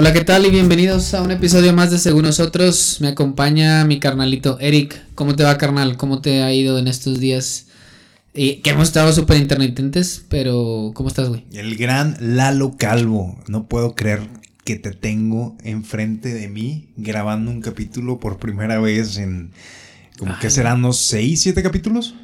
Hola, ¿qué tal? Y bienvenidos a un episodio más de Según Nosotros. Me acompaña mi carnalito Eric. ¿Cómo te va, carnal? ¿Cómo te ha ido en estos días? Y que hemos estado súper intermitentes, pero ¿cómo estás, güey? El gran Lalo Calvo. No puedo creer que te tengo enfrente de mí grabando un capítulo por primera vez en. como que serán unos 6, 7 capítulos.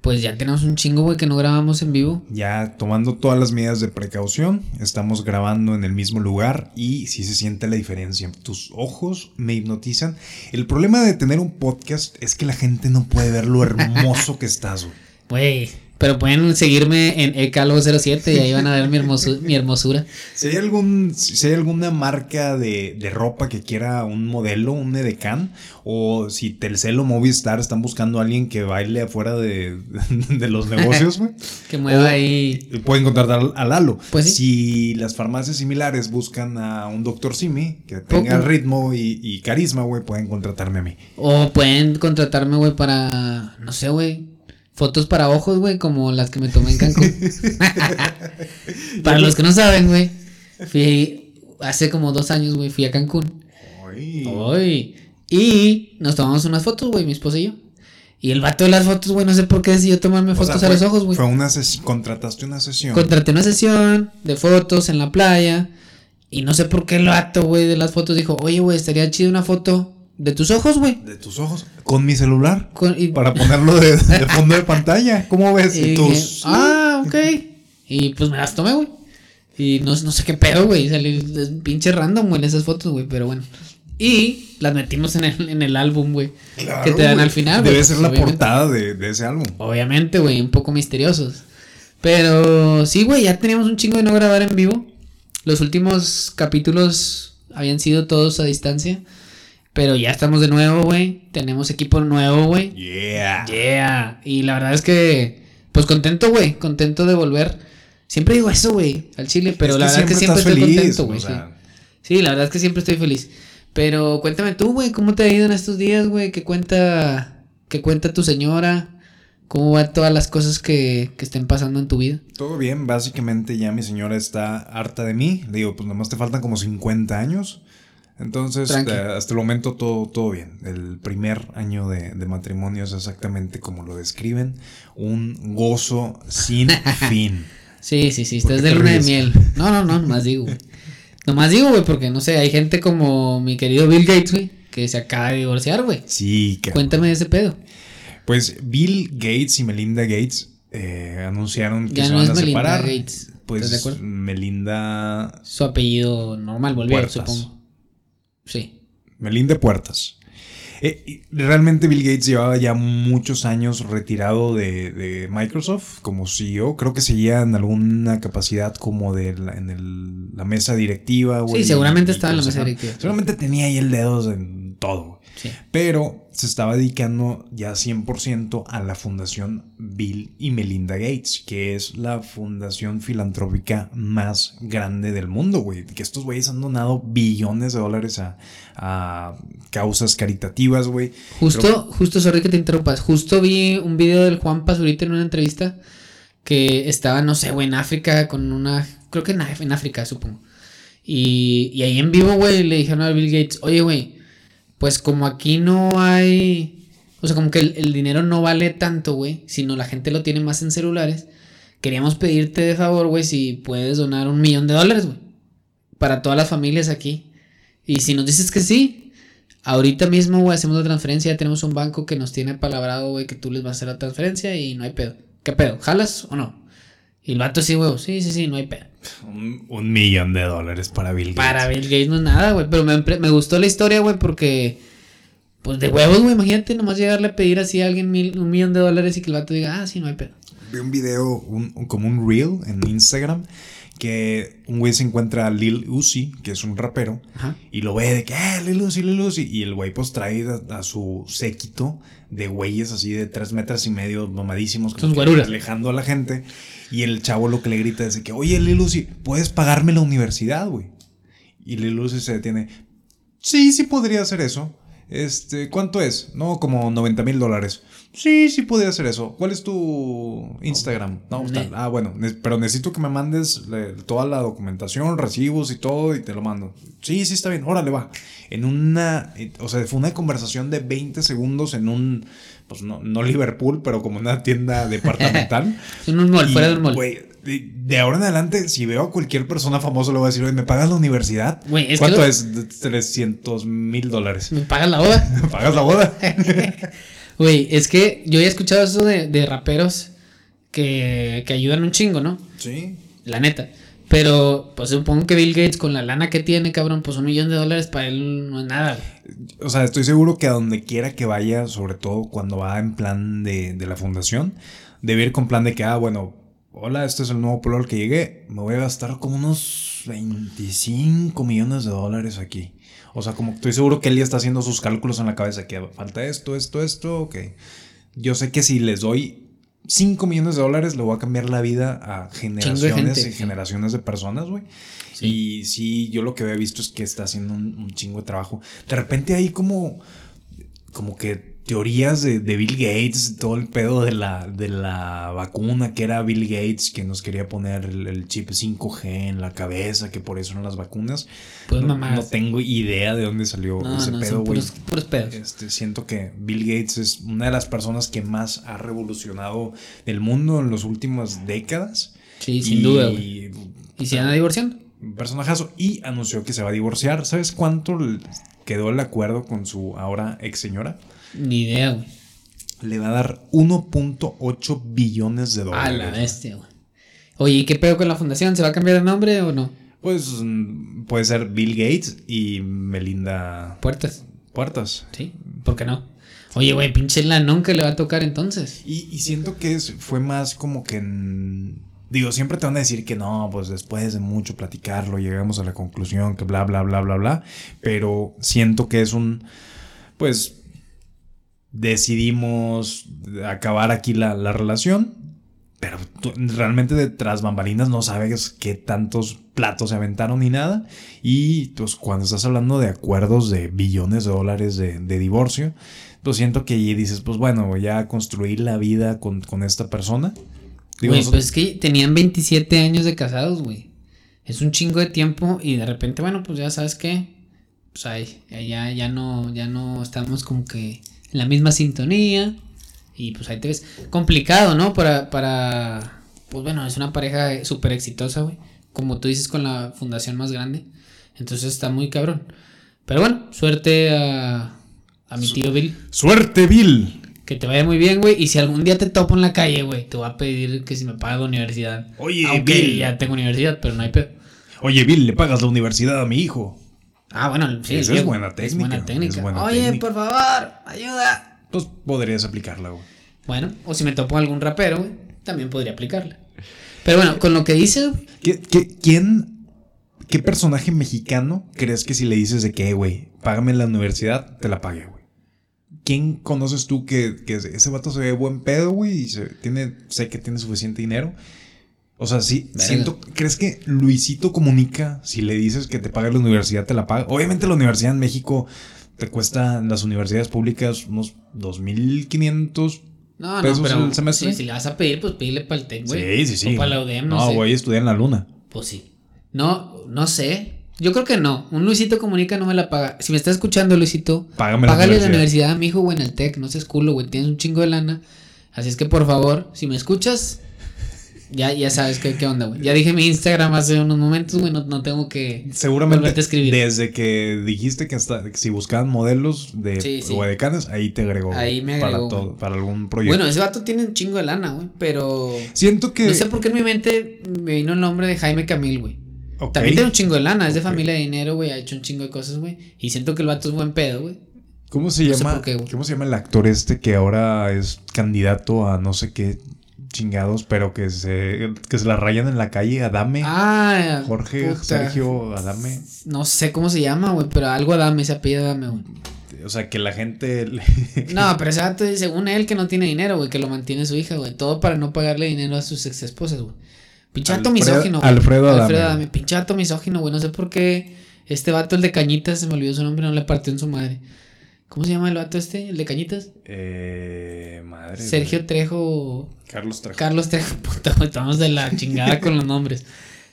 Pues ya tenemos un chingo, güey, que no grabamos en vivo. Ya tomando todas las medidas de precaución, estamos grabando en el mismo lugar y sí se siente la diferencia. Tus ojos me hipnotizan. El problema de tener un podcast es que la gente no puede ver lo hermoso que estás, güey. Güey. Pero pueden seguirme en ecalo07 y ahí van a ver mi, mi hermosura. Si hay, algún, si hay alguna marca de, de, ropa que quiera un modelo, un edecán, o si Telcel o Movistar están buscando a alguien que baile afuera de, de los negocios, güey. que mueva ahí. Pueden contratar a Lalo. Pues sí. Si las farmacias similares buscan a un doctor Simi que tenga ritmo y, y carisma, güey, pueden contratarme a mí. O pueden contratarme, güey, para, no sé, güey fotos para ojos, güey, como las que me tomé en Cancún. para los que no saben, güey, fui hace como dos años, güey, fui a Cancún. Ay. Y nos tomamos unas fotos, güey, mi esposa y yo. Y el vato de las fotos, güey, no sé por qué decidió tomarme fotos a los ojos, güey. Fue una sesión, contrataste una sesión. Contraté una sesión de fotos en la playa. Y no sé por qué el vato, güey, de las fotos dijo, oye, güey, estaría chido una foto de tus ojos, güey. De tus ojos. Con mi celular. Para ponerlo de, fondo de pantalla. ¿Cómo ves? Y tus... ah, ok. Y pues me las tomé, güey. Y no, no sé qué pedo, güey. Salí pinche random, güey, esas fotos, güey. Pero bueno. Y las metimos en el, en el álbum, güey. Claro, que te dan al final, Debe ser la portada de, de ese álbum. Obviamente, güey. Un poco misteriosos. Pero sí, güey. Ya teníamos un chingo de no grabar en vivo. Los últimos capítulos habían sido todos a distancia. Pero ya estamos de nuevo, güey. Tenemos equipo nuevo, güey. Yeah. Yeah. Y la verdad es que, pues contento, güey. Contento de volver. Siempre digo eso, güey, al Chile. Pero la verdad es que siempre estoy contento, güey. sí. sí, la verdad es que siempre estoy feliz. Pero cuéntame tú, güey, ¿cómo te ha ido en estos días, güey? ¿Qué cuenta, qué cuenta tu señora? ¿Cómo van todas las cosas que, que, estén pasando en tu vida? Todo bien, básicamente ya mi señora está harta de mí. Le digo, pues nomás te faltan como 50 años. Entonces, eh, hasta el momento todo, todo bien. El primer año de, de, matrimonio es exactamente como lo describen. Un gozo sin fin. Sí, sí, sí. Estás de luna de miel. No, no, no, nomás digo, güey. Nomás digo, güey, porque no sé, hay gente como mi querido Bill Gates, güey, que se acaba de divorciar, güey. Sí. Cuéntame de ese pedo. Pues Bill Gates y Melinda Gates eh, anunciaron que ya se no van es a Melinda separar. Gates. Pues ¿Estás de acuerdo? Melinda. Su apellido normal, volvió, Puertas. supongo. Sí. Melinda Puertas. Eh, realmente Bill Gates llevaba ya muchos años retirado de, de, Microsoft como CEO. Creo que seguía en alguna capacidad como de la, en el, la mesa directiva. Sí, seguramente estaba en la mesa directiva. Seguramente tenía ahí el dedo en todo. Sí. Pero se estaba dedicando ya 100% a la fundación Bill y Melinda Gates, que es la fundación filantrópica más grande del mundo, güey. Que estos güeyes han donado billones de dólares a, a causas caritativas, güey. Justo, justo, sorry que te interrumpas. Justo vi un video del Juan Pazurita en una entrevista que estaba, no sé, güey, en África con una. Creo que en, en África, supongo. Y, y ahí en vivo, güey, le dijeron a Bill Gates, oye, güey pues como aquí no hay, o sea, como que el, dinero no vale tanto, güey, sino la gente lo tiene más en celulares, queríamos pedirte de favor, güey, si puedes donar un millón de dólares, güey, para todas las familias aquí. Y si nos dices que sí, ahorita mismo, güey, hacemos la transferencia, ya tenemos un banco que nos tiene palabrado, güey, que tú les vas a hacer la transferencia y no hay pedo. ¿Qué pedo? ¿Jalas o no? Y el vato sí, güey, sí, sí, sí, no hay pedo. Un, un, millón de dólares para Bill Gates. Para Bill Gates no es nada, güey. Pero me, me, gustó la historia, güey, porque. Pues de huevos, güey. Imagínate nomás llegarle a pedir así a alguien mil, un millón de dólares y que el vato diga, ah, sí, no hay pedo. Vi un video, un, un, como un reel en Instagram. Que un güey se encuentra a Lil Uzi, que es un rapero, Ajá. y lo ve de que, eh, Lil Uzi, Lil Uzi. Y el güey, pues trae a, a su séquito de güeyes así de tres metros y medio, mamadísimos, alejando a la gente. Y el chavo lo que le grita es que, oye, Lil Uzi, ¿puedes pagarme la universidad, güey? Y Lil Uzi se detiene. Sí, sí podría hacer eso. Este, ¿cuánto es? No, como 90 mil dólares. Sí, sí podría hacer eso. ¿Cuál es tu Instagram? No, tal. Ah, bueno, pero necesito que me mandes toda la documentación, recibos y todo y te lo mando. Sí, sí está bien, órale, va. En una, eh, o sea, fue una conversación de 20 segundos en un, pues no, no Liverpool, pero como una tienda departamental. En un mall, fuera del mall. güey, de, de ahora en adelante, si veo a cualquier persona famosa, le voy a decir, oye, ¿me pagas la universidad? Güey, es que ¿Cuánto lo- es? 300 mil dólares. ¿Me pagas la boda? ¿Me pagas la boda? Güey, es que yo he escuchado eso de, de raperos que, que ayudan un chingo, ¿no? sí. La neta. Pero, pues supongo que Bill Gates, con la lana que tiene, cabrón, pues un millón de dólares para él no es nada. O sea, estoy seguro que a donde quiera que vaya, sobre todo cuando va en plan de, de la fundación, debe ir con plan de que, ah, bueno, hola, este es el nuevo pueblo al que llegué, me voy a gastar como unos 25 millones de dólares aquí. O sea, como estoy seguro que él ya está haciendo sus cálculos en la cabeza, que falta esto, esto, esto, ok. Yo sé que si les doy 5 millones de dólares, le voy a cambiar la vida a generaciones gente, y sí. generaciones de personas, güey. Y sí, yo lo que había visto es que está haciendo un, un chingo de trabajo. De repente hay como, como que teorías de, de Bill Gates, todo el pedo de la, de la vacuna, que era Bill Gates que nos quería poner el, el chip 5G en la cabeza, que por eso eran las vacunas. Pues no, no tengo idea de dónde salió No, ese no, pedo, güey. puros, puros pedos. Este, siento que Bill Gates es una de las personas que más ha revolucionado el mundo en las últimas décadas. Sí, sin duda, güey. Y ¿Y si anda divorciando? personajazo y anunció que se va a divorciar. ¿Sabes cuánto quedó el acuerdo con su ahora ex señora? Ni idea, güey. Le va a dar 1.8 billones de A dólares. la bestia, güey. Oye, ¿y qué pedo con la fundación? ¿Se va a cambiar de nombre o no? Pues puede ser Bill Gates y Melinda Puertas. Puertas. Sí, ¿por qué no? Oye, güey, pinche la nunca le va a tocar entonces. Y, y siento que es, fue más como que... en- digo, siempre te van a decir que no, pues después de mucho platicarlo llegamos a la conclusión que bla, bla, bla, bla, bla. Pero siento que es un... Pues decidimos acabar aquí la, la relación. Pero tú- realmente de tras bambalinas no sabes qué tantos platos se aventaron ni nada. Y pues cuando estás hablando de acuerdos de billones de dólares de, de divorcio, pues siento que ahí dices, pues bueno, voy a construir la vida con, con esta persona. Digo, Güey, pues es que tenían 27 años de casados, güey. Es un chingo de tiempo y de repente, bueno, pues ya sabes qué. Pues ahí, ya, ya no, ya no estamos como que en la misma sintonía. Y pues ahí te ves. Complicado, ¿no? Para, para, pues bueno, es una pareja súper exitosa, güey. Como tú dices, con la fundación más grande. Entonces está muy cabrón. Pero bueno, suerte a, a mi tío Bill. ¡Suerte, Bill! Que te vaya muy bien, güey. Y si algún día te topo en la calle, güey, te voy a pedir que si me pagas la universidad. Oye, Aunque Bill. ya tengo universidad, pero no hay pedo. Oye, Bill, le pagas la universidad a mi hijo. Ah, bueno, sí. El es buena técnica, buena técnica. es buena Oye, técnica. por favor, ayuda. Pues podrías aplicarla, güey. Bueno, o si me topo algún rapero, güey, también podría aplicarla. Pero bueno, con lo que dice, güey, ¿Qué, qué- quién, qué personaje mexicano crees que si le dices de que, güey, págame la universidad, te la pague, güey? ¿Quién conoces tú que, que ese vato se ve buen pedo, güey, y se, tiene, sé que tiene suficiente dinero? O sea, sí, Verga. siento, ¿crees que Luisito comunica si le dices que te pague la universidad, te la paga? Obviamente la universidad en México te cuesta, en las universidades públicas, unos 2.500 no, no, pesos pero el semestre. sí, si le vas a pedir, pues pídele para el TEC, güey. Sí, sí, sí. O para la UDEM, no, no sé. voy a estudiar en la luna. Pues sí. No, no sé. Yo creo que no. Un Luisito Comunica no me la paga. Si me está escuchando, Luisito, Págame la págale la universidad. universidad a mi hijo, güey, en el TEC. No seas culo, güey. Tienes un chingo de lana. Así es que, por favor, si me escuchas, ya, ya sabes qué, qué onda, güey. Ya dije mi Instagram hace unos momentos, güey. No, no tengo que. Seguramente a escribir. desde que dijiste que, hasta, que si buscaban modelos de Sí, sí. o decanes, ahí te agregó. Ahí me para agregó. todo, para algún proyecto. Bueno, ese vato tiene un chingo de lana, güey. Pero. Siento que No sé por qué en mi mente me vino el nombre de Jaime Camil, güey. También tiene un chingo de lana, es de familia de dinero, güey. Ha hecho un chingo de cosas, güey. Y siento que el vato es buen pedo, güey. ¿Cómo se no llama? qué. ¿Cómo se llama el actor este que ahora es candidato a no sé qué chingados, pero que se que se la rayan en la calle? Adame. Ah, Jorge puta. Sergio Adame. No sé cómo se llama, güey, pero algo Adame, ese apellido Adame, güey. O sea, que la gente le- No, pero ese según él, que no tiene dinero, güey, que lo mantiene su hija, güey. Todo para no pagarle dinero a sus ex esposas, güey. Alfredo- misógino, güey. Alfredo Adame. Pinche vato misógino, güey. No sé por qué este vato, el de Cañitas, se me olvidó su nombre, no le partió en su madre. ¿Cómo se llama el vato este? ¿El de Cañitas? Eh, madre. Sergio Trejo. Carlos Trejo. Carlos Trejo, puta, güey, estamos de la chingada con los nombres.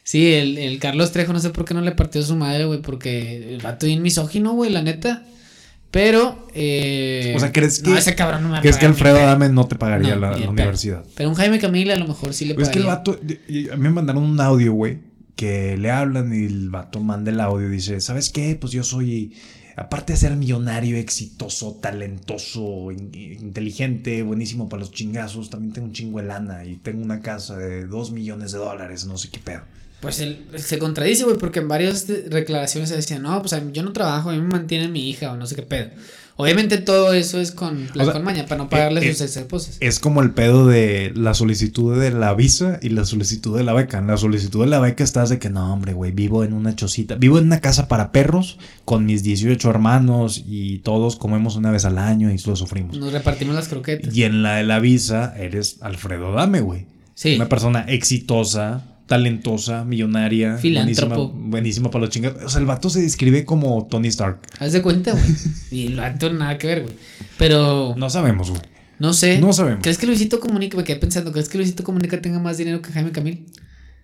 Sí, el, el Carlos Trejo, no sé por qué no le partió su madre, güey, porque el vato bien misógino, güey, la neta. Pero, eh, O sea, ¿crees que, no, ese cabrón no me a ¿crees que Alfredo. Adame no te pagaría No, la, universidad? Pero un Jaime Camila a lo mejor sí le Pues es que el pagaría. vato, a mí me mandaron un audio, güey, que le hablan y el vato manda el audio y dice, ¿sabes qué? Pues yo soy, aparte de ser millonario, exitoso, talentoso, in- inteligente, buenísimo para los chingazos, también tengo un chingo de lana y tengo una casa de dos millones de dólares, no sé qué pedo. Pues se contradice, güey, porque en varias de- declaraciones se decía, no, pues yo no trabajo, a mí me mantiene mi hija o no sé qué pedo. Obviamente todo eso es con la O sea, con maña para no pagarle eh, sus ex esposas. Es como el pedo de la solicitud de la visa y la solicitud de la beca. En la solicitud de la beca estás de que no, hombre, güey, vivo en una chocita, vivo en una casa para perros con mis 18 hermanos y todos comemos una vez al año y lo sufrimos. Nos repartimos las croquetas. Y en la de la visa eres Alfredo Dame, güey. Sí. Una persona exitosa, talentosa, millonaria, buenísima, Filántropo. buenísima para los chingados. O sea, el vato se describe como Tony Stark. Haz de cuenta, güey. Y el vato nada que ver, güey. Pero No sabemos, güey. no sé. No sabemos. ¿Crees que Luisito Comunica, me quedé pensando, ¿crees que Luisito Comunica tenga más dinero que Jaime Camil?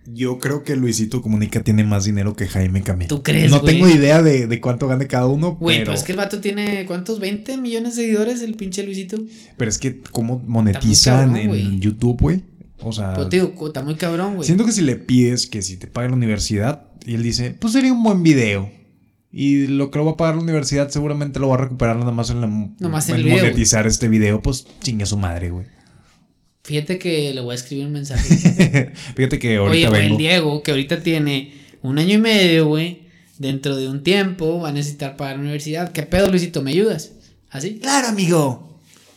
Yo creo que Luisito Comunica tiene más dinero que Jaime Camil. ¿Tú crees, No güey? tengo idea de, de cuánto gane cada uno, Güey, pero, pero es que el vato tiene, ¿cuántos? ¿20 millones de seguidores el pinche Luisito? pero es que cómo monetizan cabrón, en güey. YouTube, güey. O sea, te digo, está muy cabrón, güey. siento que si le pides que si te pague la universidad y él dice, pues sería un buen video. Y lo que lo va a pagar la universidad seguramente lo va a recuperar nada más en, la, Nomás en en el video, monetizar este video, pues chingue a su madre, güey. Fíjate que le voy a escribir un mensaje. Fíjate que Oye, ahorita el vengo. Diego, que ahorita tiene un año y medio, güey. Dentro de un tiempo va a necesitar pagar la universidad. ¿Qué pedo, Luisito? ¿Me ayudas? ¿Así? Claro, amigo.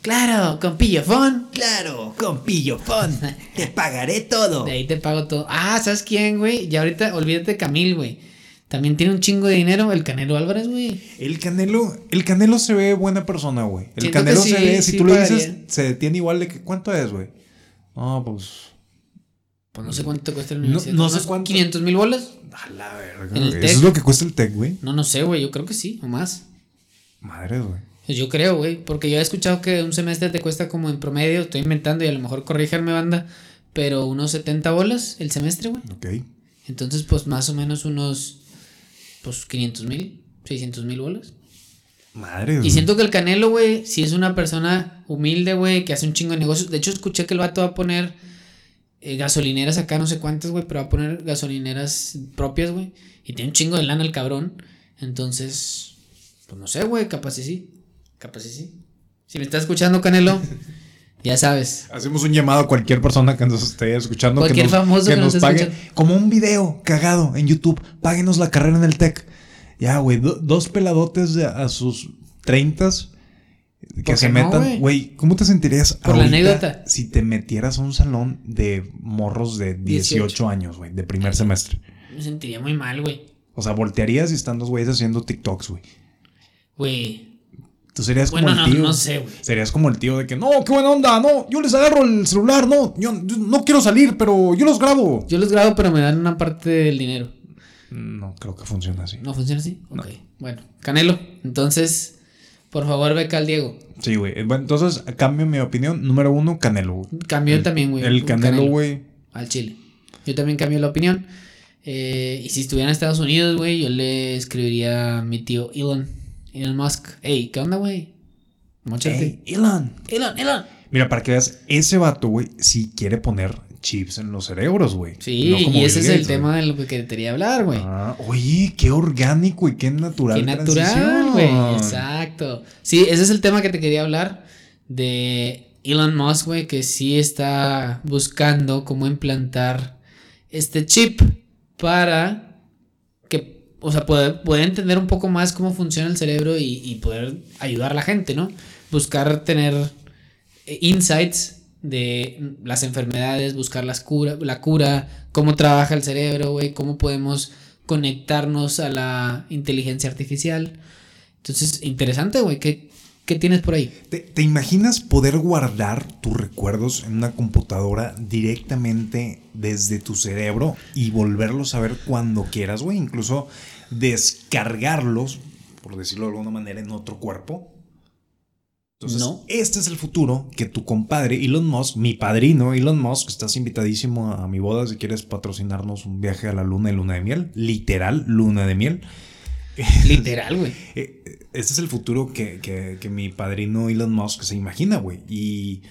Claro, con pillofón. Claro, con pillofón. Te pagaré todo. De ahí te pago todo. Ah, ¿sabes quién, güey? Ya ahorita olvídate de Camil, güey. También tiene un chingo de dinero el Canelo Álvarez, güey. El Canelo, el Canelo se ve buena persona, güey. El Siento Canelo se ve, si sí tú pagaría. dices, se detiene igual de que, ¿cuánto es, güey? No, pues. Pues no sé cuánto te cuesta No- universidad. no sé ¿Unos cuánto. 500 mil bolas? A la verga. ¿En el. Tec? Eso es lo que cuesta el tech, güey. No, no sé, güey. Yo creo que sí, o más. Madre, güey. Pues yo creo, güey. Porque yo he escuchado que un semestre te cuesta como en promedio, estoy inventando y a lo mejor corríjanme, banda, pero unos 70 bolas el semestre, güey. Ok. Entonces, pues más o menos unos, pues 500 mil, 600 mil bolas. Madre, Y siento que el Canelo, güey, si es una persona humilde, güey, que hace un chingo de negocios. De hecho, escuché que el vato va a poner eh, gasolineras acá, no sé cuántas, güey, pero va a poner gasolineras propias, güey. Y tiene un chingo de lana el cabrón. Entonces, pues no sé, güey, capaz y sí. Capaz sí. Si me estás escuchando, Canelo, ya sabes. Hacemos un llamado a cualquier persona que nos esté escuchando. Cualquier que nos, famoso que que nos nos esté pague. escuchando. Como un video cagado en YouTube. Páguenos la carrera en el tech. Ya, güey. do- dos peladotes de- a sus treintas. Que ¿Por se metan. güey? ¿cómo te sentirías Por la anécdota. si te metieras a un salón de morros de 18, 18. años, güey, de primer semestre? Me sentiría muy mal, güey. O sea, voltearías y están dos güeyes haciendo TikToks, güey. Güey. Tú serías como Bueno, el no, tío. no sé, güey. Serías como el tío de que, no, qué buena onda, no, yo les agarro el celular, no, yo, yo no quiero salir, pero yo los grabo. Yo los grabo, pero me dan una parte del dinero. No creo que funcione así. ¿No funciona así? Ok. Bueno, Canelo. Entonces, por favor, beca al Diego. Sí, güey. Bueno, entonces, cambio mi opinión. Número uno, Canelo. güey. Cambió El- también, güey. El Canelo, güey. Al Chile. Yo también cambié la opinión. Eh, y si estuviera en Estados Unidos, güey, yo le escribiría a mi tío Elon. Elon Musk. Ey, ¿qué onda, güey? Elon. Elon, Elon. Mira, para que veas, ese vato, güey, sí quiere poner chips en los cerebros, güey. Sí, No como y ese es el tema de lo que quería hablar, güey. Ah, oye, qué orgánico y qué natural. Qué natural, güey. Exacto. Sí, ese es el tema que te quería hablar. De Elon Musk, güey, que sí está buscando cómo implantar este chip para o sea, poder, entender un poco más cómo funciona el cerebro y, y poder ayudar a la gente, ¿no? Buscar tener eh, insights de las enfermedades, buscar las cura, la cura, cómo trabaja el cerebro, güey, cómo podemos conectarnos a la inteligencia artificial. Entonces, interesante, güey. ¿Qué, ¿Qué tienes por ahí? ¿Te, te imaginas poder guardar tus recuerdos en una computadora directamente desde tu cerebro y volverlos a ver cuando quieras, güey? Incluso descargarlos, por decirlo de alguna manera, en otro cuerpo. Entonces, No. este es el futuro que tu compadre Elon Musk, mi padrino Elon Musk, estás invitadísimo a mi boda si quieres patrocinarnos un viaje a la luna y luna de miel. Literal, luna de miel. Literal, güey. Eh, Este es el futuro que, que- que mi padrino Elon Musk se imagina, güey. Y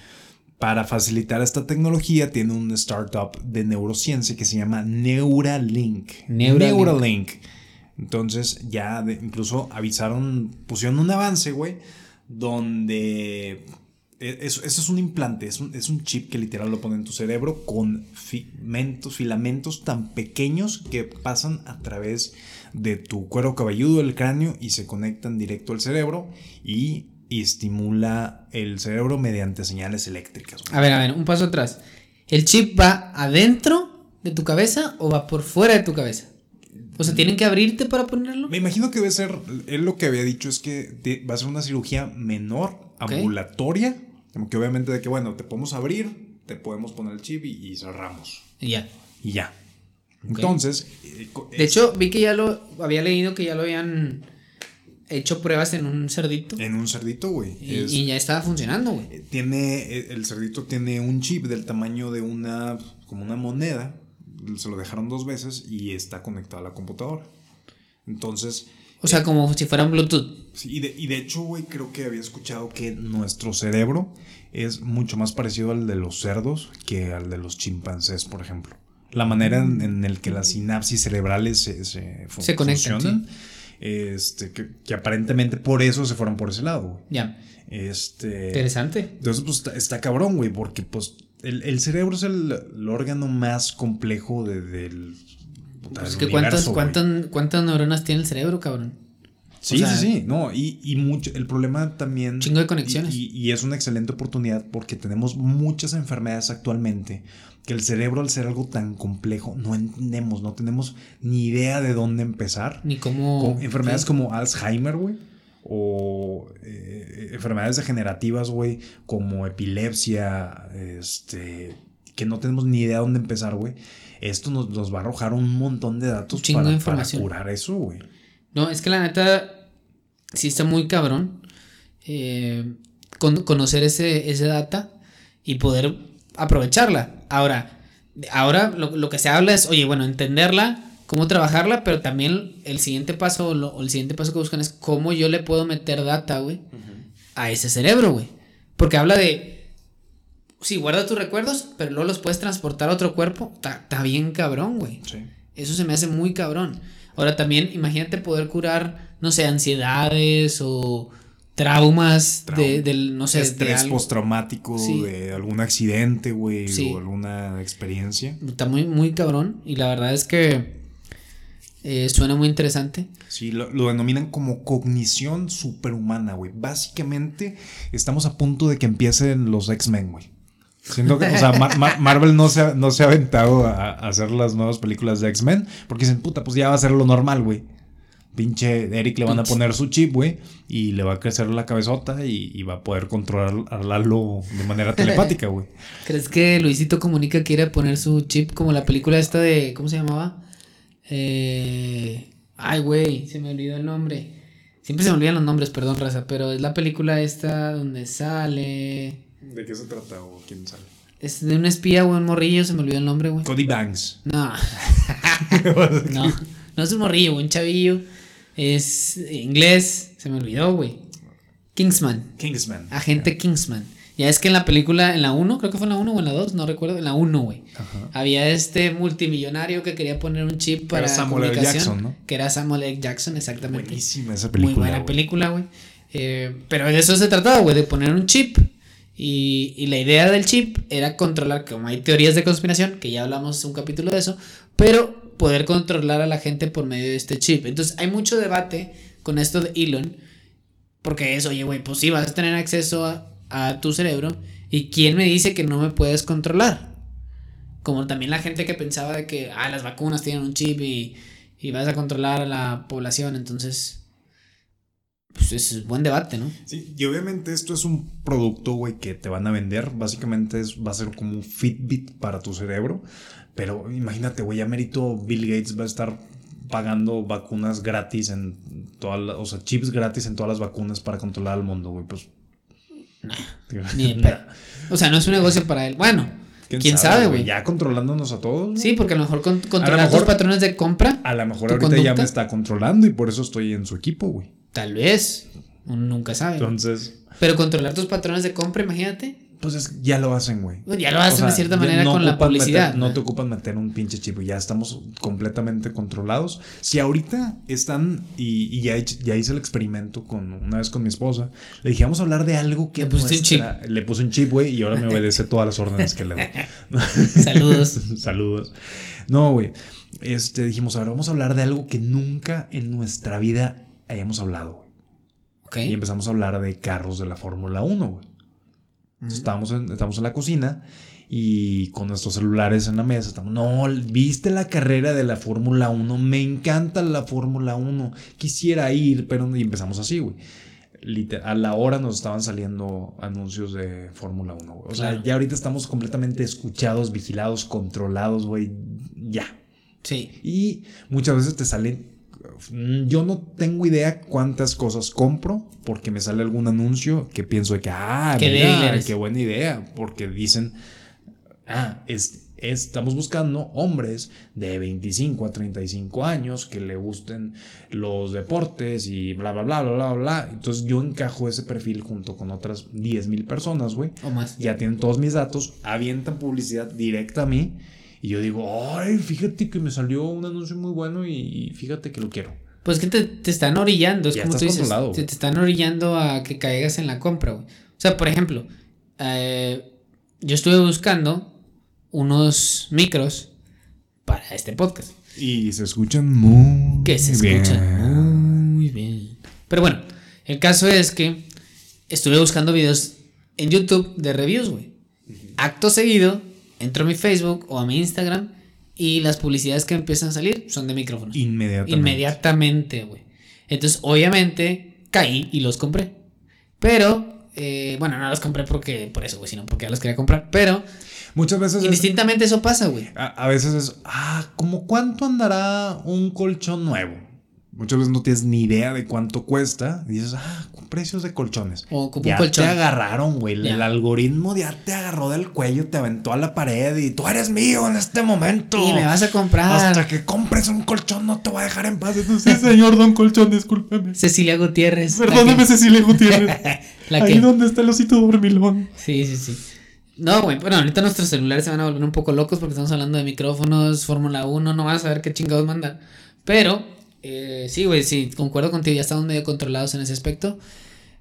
para facilitar esta tecnología tiene un startup de neurociencia que se llama Neuralink. Neuralink. Neuralink. Entonces ya de- incluso avisaron, pusieron un avance, güey, donde... e- Eso, es un implante, es un, es un chip que literal lo pone en tu cerebro con filamentos, filamentos tan pequeños que pasan a través de tu cuero cabelludo, el cráneo, y se conectan directo al cerebro y, y estimula el cerebro mediante señales eléctricas. A ver, a ver, un paso atrás. ¿El chip va adentro de tu cabeza o va por fuera de tu cabeza? O sea, ¿tienen que abrirte para ponerlo? Me imagino que debe ser, él lo que había dicho es que te- va a ser una cirugía menor, ambulatoria, como que obviamente de que, bueno, te podemos abrir, te podemos poner el chip y, y cerramos. Y ya. Y ya. Entonces, eh, De hecho, vi que ya lo había leído que ya lo habían hecho pruebas en un cerdito en un cerdito, güey. y, es- y ya estaba funcionando, güey. eh, tiene, eh, el cerdito tiene un chip del tamaño de una, como una moneda. Se lo dejaron dos veces y está conectado a la computadora. Entonces, O sea, como si fuera un Bluetooth. Sí, y, de, y de hecho, güey, creo que había escuchado que nuestro cerebro es mucho más parecido al de los cerdos que al de los chimpancés, por ejemplo. La manera en, en el que las sinapsis cerebrales se, se, Se conectan, funcionan, este, que, que aparentemente por eso se fueron por ese lado. Ya. Este, Interesante. entonces, pues está, está cabrón, güey, porque pues el, el cerebro es el, el órgano más complejo de- del, Pues del que cuántas, universo, güey. cuántas, cuántas neuronas tiene el cerebro, cabrón. Sí, O sea, sí, sí, no, y, y mucho, el problema también... Chingo de conexiones. Y, y- y es una excelente oportunidad porque tenemos muchas enfermedades actualmente que el cerebro al ser algo tan complejo no entendemos, no tenemos ni idea de dónde empezar. Ni cómo. Con enfermedades sí. como Alzheimer, güey, o eh, enfermedades degenerativas, güey, como epilepsia, este, que no tenemos ni idea de dónde empezar, güey. Esto nos, nos va a arrojar un montón de datos chingo para, de para información. curar eso, güey. No, es que la neta sí está muy cabrón eh, con- conocer ese, ese data y poder aprovecharla. Ahora, ahora lo, lo que se habla es, oye, bueno, entenderla, cómo trabajarla, pero también el siguiente paso o, lo- o el siguiente paso que buscan es cómo yo le puedo meter data, güey, a ese cerebro, güey. Porque habla de, sí, guarda tus recuerdos, pero luego los puedes transportar a otro cuerpo. Está bien cabrón, güey. Sí. Eso se me hace muy cabrón. Ahora también, imagínate poder curar, no sé, ansiedades o traumas de, Trauma. del, no sé, estrés postraumático Sí. de algún accidente, güey, Sí. o alguna experiencia. Está muy, muy cabrón. Y la verdad es que eh, suena muy interesante. Sí, lo, lo denominan como cognición superhumana, güey. Básicamente, estamos a punto de que empiecen los X-Men, güey. Siento que, o sea, Mar- Mar- Marvel no se, ha, no se ha aventado a, a hacer las nuevas películas de X-Men porque dicen, puta, pues ya va a ser lo normal, güey. Pinche Eric le van a poner su chip, güey, y le va a crecer la cabezota y, y va a poder controlar a Lalo de manera telepática, güey. ¿Crees que Luisito Comunica quiere poner su chip como la película esta de. ¿Cómo se llamaba? Eh, ay, güey, se me olvidó el nombre. Siempre se me olvidan los nombres, perdón, raza. Pero es la película esta donde sale. ¿De qué se trata o quién sabe? Es de un espía, güey, un morrillo, se me olvidó el nombre, güey. Cody Banks. No. no, no es un morrillo, un chavillo. Es inglés, se me olvidó, güey. Kingsman, Kingsman. agente Kingsman. Ya es que en la película, en la 1, creo que fue en la 1 o en la 2, no recuerdo, en la 1, güey. Había este multimillonario que quería poner un chip para Samuel L. comunicación. Jackson, ¿no? Que era Samuel L. Jackson, exactamente. Buenísima esa película. Muy buena güey. película, güey. Eh, pero de eso se trataba, güey, de poner un chip. Y, y la idea del chip era controlar, como hay teorías de conspiración, que ya hablamos un capítulo de eso, pero poder controlar a la gente por medio de este chip. Entonces hay mucho debate con esto de Elon, porque es, oye, güey, pues sí, vas a tener acceso a, a tu cerebro, y quién me dice que no me puedes controlar. Como también la gente que pensaba de que, ah, las vacunas tienen un chip y, y vas a controlar a la población, entonces... Pues es buen debate, ¿no? Sí, y obviamente esto es un producto, güey, que te van a vender. Básicamente es, va a ser como un Fitbit para tu cerebro. Pero imagínate, güey, ya merito Bill Gates va a estar pagando vacunas gratis en todas o sea, chips gratis en todas las vacunas para controlar al mundo, güey. Pues Ni de pedo. O sea, no es un negocio para él. Bueno, quién, sabe, güey. Ya controlándonos a todos. ¿no? Sí, porque a lo mejor con- controlar tus patrones de compra, A lo mejor ¿Tu ahorita ya me está controlando y por eso estoy en su equipo, güey. tal vez. Uno nunca sabe. Entonces, Pero controlar tus patrones de compra, imagínate. Pues es- ya lo hacen, güey. Pues ya lo hacen O sea, de cierta manera no con la publicidad. meter- no te ocupan meter un pinche chip, ya estamos completamente controlados. Si ahorita están, y, y ya, hice el experimento con una vez con mi esposa, le dije, vamos a hablar de algo que Le pusiste un nuestra- Le puse un chip, güey, y ahora me obedece todas las órdenes que le doy. Saludos. Saludos. No, güey. Este, dijimos, ahora vamos a hablar de algo que nunca en nuestra vida hayamos hablado, güey. Ok. Y empezamos a hablar de carros de la Fórmula 1, güey. Entonces, estábamos, en, estábamos en la cocina y con nuestros celulares en la mesa. Estamos, no, ¿viste la carrera de la Fórmula 1? Me encanta la Fórmula 1. Quisiera ir, pero... Y empezamos así, güey. A la hora nos estaban saliendo anuncios de Fórmula 1, güey. O sea, Claro. ya ahorita estamos completamente escuchados, vigilados, controlados, güey. Ya. Sí. Y muchas veces te salen. Mm, Yo no tengo idea cuántas cosas compro porque me sale algún anuncio que pienso de que, ah, Qué mira, qué buena idea. Porque dicen, ah, es, estamos buscando hombres de 25 a 35 años que le gusten los deportes y bla, bla, bla, bla, bla, bla. Entonces yo encajo ese perfil junto con otras 10 mil personas, güey O más. ya tienen todos mis datos, avientan publicidad directa a mí y yo digo, ay, fíjate que me salió un anuncio muy bueno y fíjate que lo quiero. Pues que te, te están orillando, es Ya como estás tú dices. controlado, te, te están orillando a que caigas en la compra, güey. O sea, por ejemplo, eh, yo estuve buscando unos micros para este podcast. Y se escuchan muy Que se bien. escuchan muy bien. Pero bueno, el caso es que estuve buscando videos en YouTube de reviews, güey. Acto seguido, entro a mi Facebook o a mi Instagram y las publicidades que empiezan a salir son de micrófonos. Inmediatamente. Inmediatamente, güey. Entonces, obviamente, caí y los compré. Pero, eh, bueno, no los compré porque, por eso, güey, sino porque ya los quería comprar. Pero, Muchas veces es- indistintamente eso pasa, güey. a, a veces es, ah, ¿como cuánto andará un colchón nuevo? Muchas veces no tienes ni idea de cuánto cuesta. Y dices, ah, precios de colchones. O ocupo un ya colchón. te agarraron, güey. El Ya. algoritmo ya te agarró del cuello, te aventó a la pared y tú eres mío en este momento. Y me vas a comprar. Hasta que compres un colchón no te voy a dejar en paz. Entonces, sí, señor Don Colchón, discúlpeme. Cecilia Gutiérrez. Perdóname, que- Cecilia Gutiérrez. La Ahí que- donde está el osito dormilón. Sí, sí, sí. No, güey, bueno, ahorita nuestros celulares se van a volver un poco locos porque estamos hablando de micrófonos, Fórmula 1, no vas a saber qué chingados mandar. Pero, eh, sí, güey, sí, concuerdo contigo, ya estamos medio controlados en ese aspecto.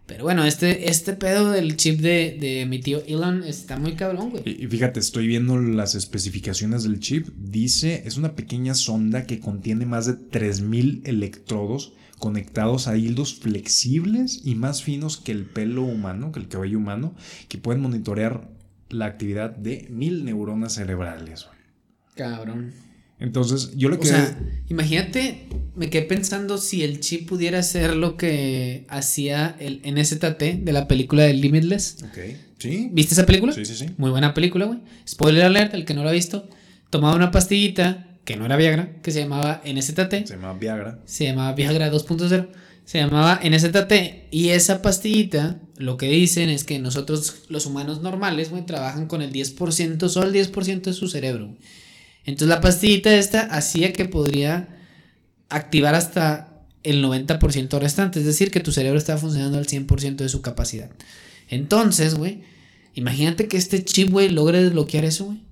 Pero bueno, este, este pedo del chip de, de mi tío Elon está muy cabrón, güey. Y fíjate, estoy viendo las especificaciones del chip. Dice, es una pequeña sonda que contiene más de 3000 electrodos conectados a hilos flexibles y más finos que el pelo humano, que el cabello humano, que pueden monitorear la actividad de mil neuronas cerebrales. güey. Cabrón. Entonces, yo lo O que... sea, imagínate, me quedé pensando si el chip pudiera hacer lo que hacía el NZT de la película de Limitless. ok, ¿sí? ¿Viste esa película? Sí, sí, sí. Muy buena película, güey. Spoiler alert, el que no lo ha visto. Tomaba una pastillita, que no era Viagra, que se llamaba NZT. Se llama Viagra. Se llamaba Viagra 2.0. Se llamaba NZT. Y esa pastillita, lo que dicen es que nosotros, los humanos normales, güey, trabajan con el 10%, solo el 10% de su cerebro. güey. Entonces la pastillita esta hacía que podría activar hasta el 90% restante. Es decir, que tu cerebro estaba funcionando al 100% de su capacidad. Entonces, güey, imagínate que este chip, güey, logre desbloquear eso, güey.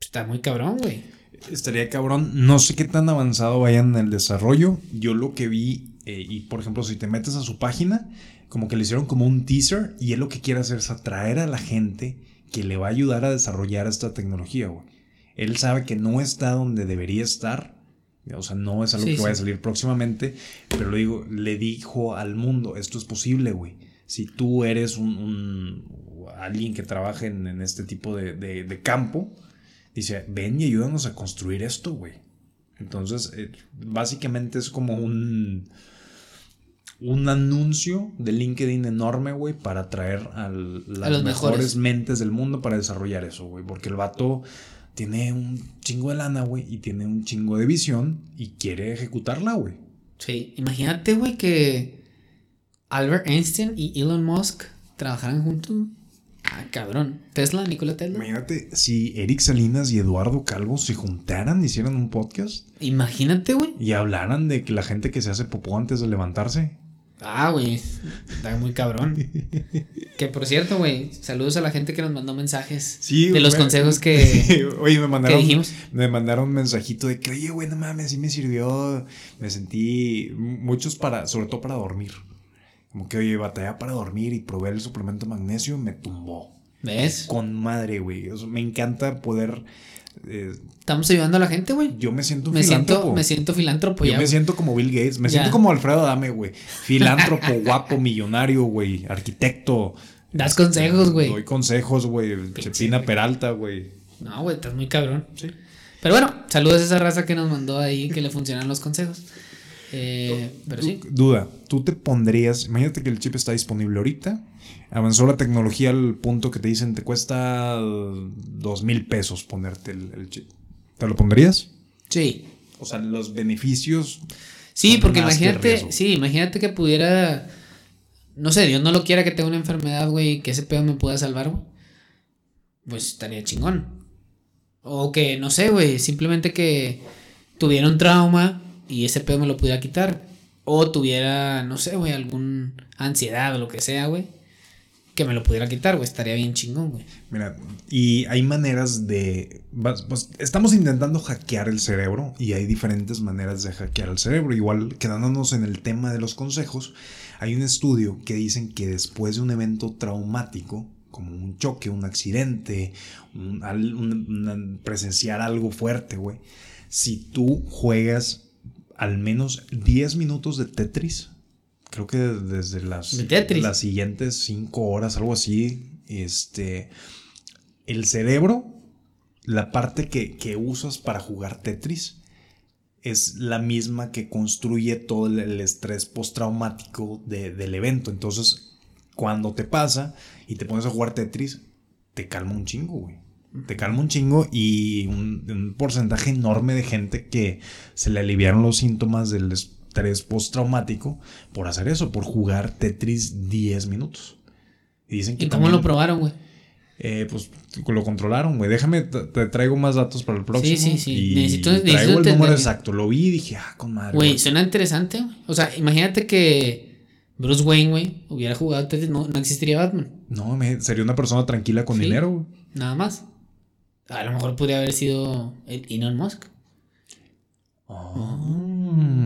Está muy cabrón, güey. Estaría cabrón. No sé qué tan avanzado vayan en el desarrollo. Yo lo que vi, eh, y por ejemplo, si te metes a su página, como que le hicieron como un teaser, y él lo que quiere hacer es atraer a la gente que le va a ayudar a desarrollar esta tecnología, güey. Él sabe que no está donde debería estar. O sea, no es algo Sí, que vaya a salir próximamente. Pero le digo, le dijo al mundo, esto es posible, güey. Si tú eres un, un- alguien que trabaja en, en este tipo de, de- de campo, dice, ven y ayúdanos a construir esto, güey. Entonces, eh, básicamente es como un, un anuncio de LinkedIn enorme, güey, para atraer al- las mejores. mentes del mundo para desarrollar eso, güey. Porque el vato tiene un chingo de lana, güey, y tiene un chingo de visión y quiere ejecutarla, güey. Sí, imagínate, güey, que Albert Einstein y Elon Musk trabajaran juntos. Ah, cabrón. Tesla, Nikola Tesla. Imagínate si Eric Salinas y Eduardo Calvo se juntaran, hicieran un podcast Imagínate, güey. y hablaran de que la gente que se hace popó antes de levantarse. Ah, güey. Está muy cabrón. que por cierto, güey, saludos a la gente que nos mandó mensajes Sí, de los consejos que, Oye, me mandaron, dijimos. me mandaron un mensajito de que, oye, güey, no mames, sí me sirvió. Me sentí, muchos para, sobre todo para dormir. Como que, oye, batalla para dormir y probé el suplemento magnesio, me tumbó. ¿Ves? Con madre, güey. O sea, me encanta poder. eh, Estamos ayudando a la gente, güey. yo me siento Me siento, filántropo. me siento filántropo Yo ya. me siento como Bill Gates, me Ya. siento como Alfredo Adame, güey. Filántropo, guapo, millonario, güey. Arquitecto. Das consejos, güey. Doy consejos, güey. Chepina Peralta, güey. No, güey, estás muy cabrón. Sí. Pero bueno, saludos a esa raza que nos mandó ahí que le funcionan los consejos. Eh, pero sí. Duda, tú te pondrías, imagínate que el chip está disponible ahorita, avanzó la tecnología al punto que te dicen te cuesta dos mil pesos ponerte el, el chip. ¿Te lo pondrías? Sí. O sea, los beneficios. Sí, porque que imagínate, sí, imagínate que pudiera, no sé, Dios no lo quiera que tenga una enfermedad, güey, y que ese pedo me pueda salvar, güey. Pues estaría chingón. O que, no sé, güey, simplemente que tuviera un trauma y ese pedo me lo pudiera quitar. O tuviera, no sé, güey, algún ansiedad o lo que sea, güey, que me lo pudiera quitar, güey, estaría bien chingón, güey. Mira, y hay maneras de... estamos intentando hackear el cerebro y hay diferentes maneras de hackear el cerebro. Igual, quedándonos en el tema de los consejos, hay un estudio que dicen que después de un evento traumático, como un choque, un accidente, presenciar algo fuerte, güey, si tú juegas al menos 10 minutos de Tetris, creo que desde las, las siguientes 5 horas, algo así, este, el cerebro, la parte que, que usas para jugar Tetris, es la misma que construye todo el, el estrés postraumático de- del evento. Entonces, cuando te pasa y te pones a jugar Tetris, te calma un chingo, güey. Te calma un chingo y un, un porcentaje enorme de gente que se le aliviaron los síntomas del estrés postraumático por hacer eso, por jugar Tetris 10 minutos. Y dicen que ¿Y cómo también- lo probaron, güey? eh, pues lo controlaron, güey. Déjame, te, traigo más datos para el próximo. sí, sí. Y Necesito- traigo necesito el número exacto. Lo vi y dije, ah, con madre. Güey, suena interesante, güey. O sea, imagínate que Bruce Wayne, güey, hubiera jugado Tetris, no, no existiría Batman. No, me- sería una persona tranquila con Sí. dinero, güey. Nada más. A lo mejor podría haber sido el Elon Musk. Mm.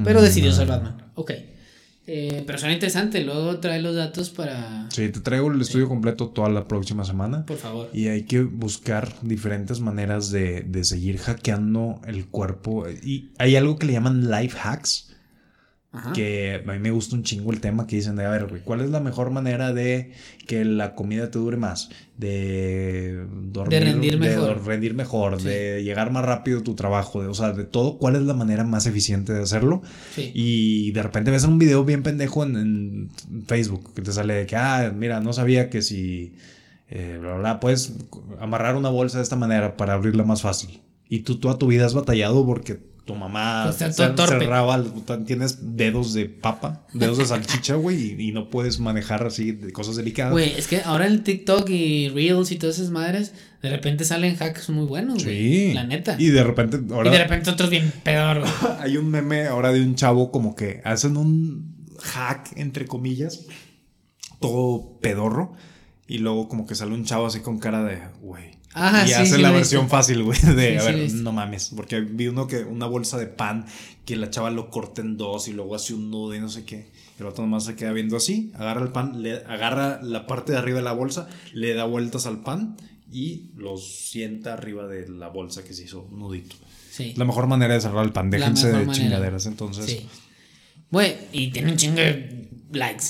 Pero decidió ser Batman. Ok. Eh, pero suena interesante. Luego trae los datos para. Sí, te traigo el estudio completo toda la próxima semana. Por favor. Y hay que buscar diferentes maneras de, de seguir hackeando el cuerpo. Y hay algo que le llaman life hacks. Ajá. que a mí me gusta un chingo el tema que dicen de, a ver, güey, ¿cuál es la mejor manera de que la comida te dure más? De dormir, De rendir mejor. de rendir mejor, Sí. de llegar más rápido a tu trabajo, de, o sea, de todo, ¿cuál es la manera más eficiente de hacerlo? Sí. Y de repente ves un video bien pendejo en, en Facebook que te sale de que, ah, mira, no sabía que si, eh, bla, bla, bla, puedes amarrar una bolsa de esta manera para abrirla más fácil. Y tú toda tu vida has batallado porque tu mamá cer- todo torpe. cerraba, tienes dedos de papa, dedos de salchicha, güey, y, y no puedes manejar así de cosas delicadas. Güey, es que ahora en TikTok y Reels y todas esas madres, de repente salen hacks muy buenos, güey. Sí. La neta. Y de repente, ahora Y de repente otros bien peor, güey. hay un meme ahora de un chavo como que hacen un hack, entre comillas, todo pedorro. Y luego como que sale un chavo así con cara de, güey. Ajá, y sí, hace sí la versión fácil, güey, de, Sí, a ver, no mames. Porque vi uno que, una bolsa de pan, que la chava lo corta en dos y luego hace un nudo y no sé qué. Y el otro nomás se queda viendo así, agarra el pan, le agarra la parte de arriba de la bolsa, le da vueltas al pan y lo sienta arriba de la bolsa que se hizo nudito. Sí. La mejor manera de cerrar el pan, déjense de chingaderas, entonces. Sí. Güey, y tiene un chingo de likes.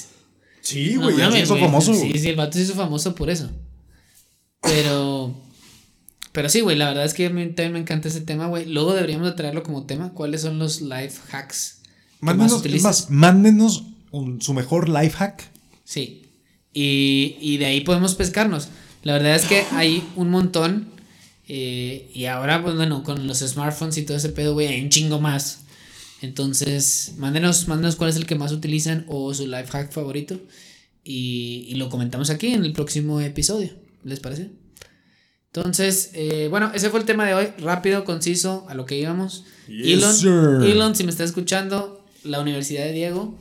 Sí, No güey, ya se hizo famoso. Sí, sí, el vato se hizo famoso por eso. Pero. Pero sí, güey, la verdad es que a mí también me encanta ese tema, güey. Luego deberíamos de traerlo como tema. ¿Cuáles son los life hacks más Mándenos, utilizas? más, mándenos un- su mejor life hack. Sí. Y, y de ahí podemos pescarnos. La verdad es que hay un montón. eh, y ahora, pues bueno, con los smartphones y todo ese pedo, güey, hay un chingo más. Entonces, mándenos, mándenos cuál es el que más utilizan o su life hack favorito. y, y lo comentamos aquí en el próximo episodio. ¿Les parece? Entonces, eh, bueno, ese fue el tema de hoy. Rápido, conciso, a lo que íbamos. Yes, Elon, sir. Elon, si me estás escuchando, la Universidad de Diego,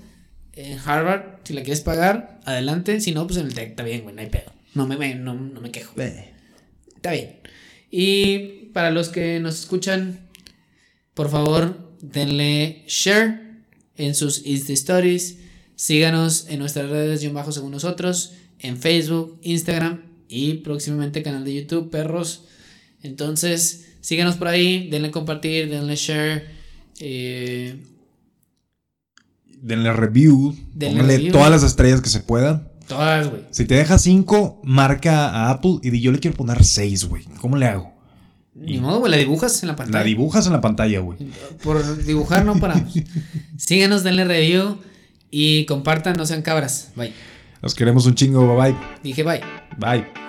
en Harvard, si la quieres pagar, adelante. Si no, pues en el TEC, está bien, güey, no hay pedo. No me, me- no, no me quejo. Está bien. Y para los que nos escuchan, por favor, denle share en sus Insta Stories. Síganos en nuestras redes y bajo según nosotros, en Facebook, Instagram y próximamente canal de YouTube, perros. Entonces, síganos por ahí, denle compartir, denle share. eh, Denle review. Denle póngale review. todas las estrellas que se puedan. todas, güey. Si te deja 5, marca a Apple y di yo le quiero poner 6, güey. ¿Cómo le hago? Ni modo, güey, la dibujas en la pantalla. La dibujas en la pantalla, güey. Por dibujar no paramos. Síganos, denle review y compartan, no sean cabras. Bye. Los queremos un chingo. Bye bye. Dije bye. Bye.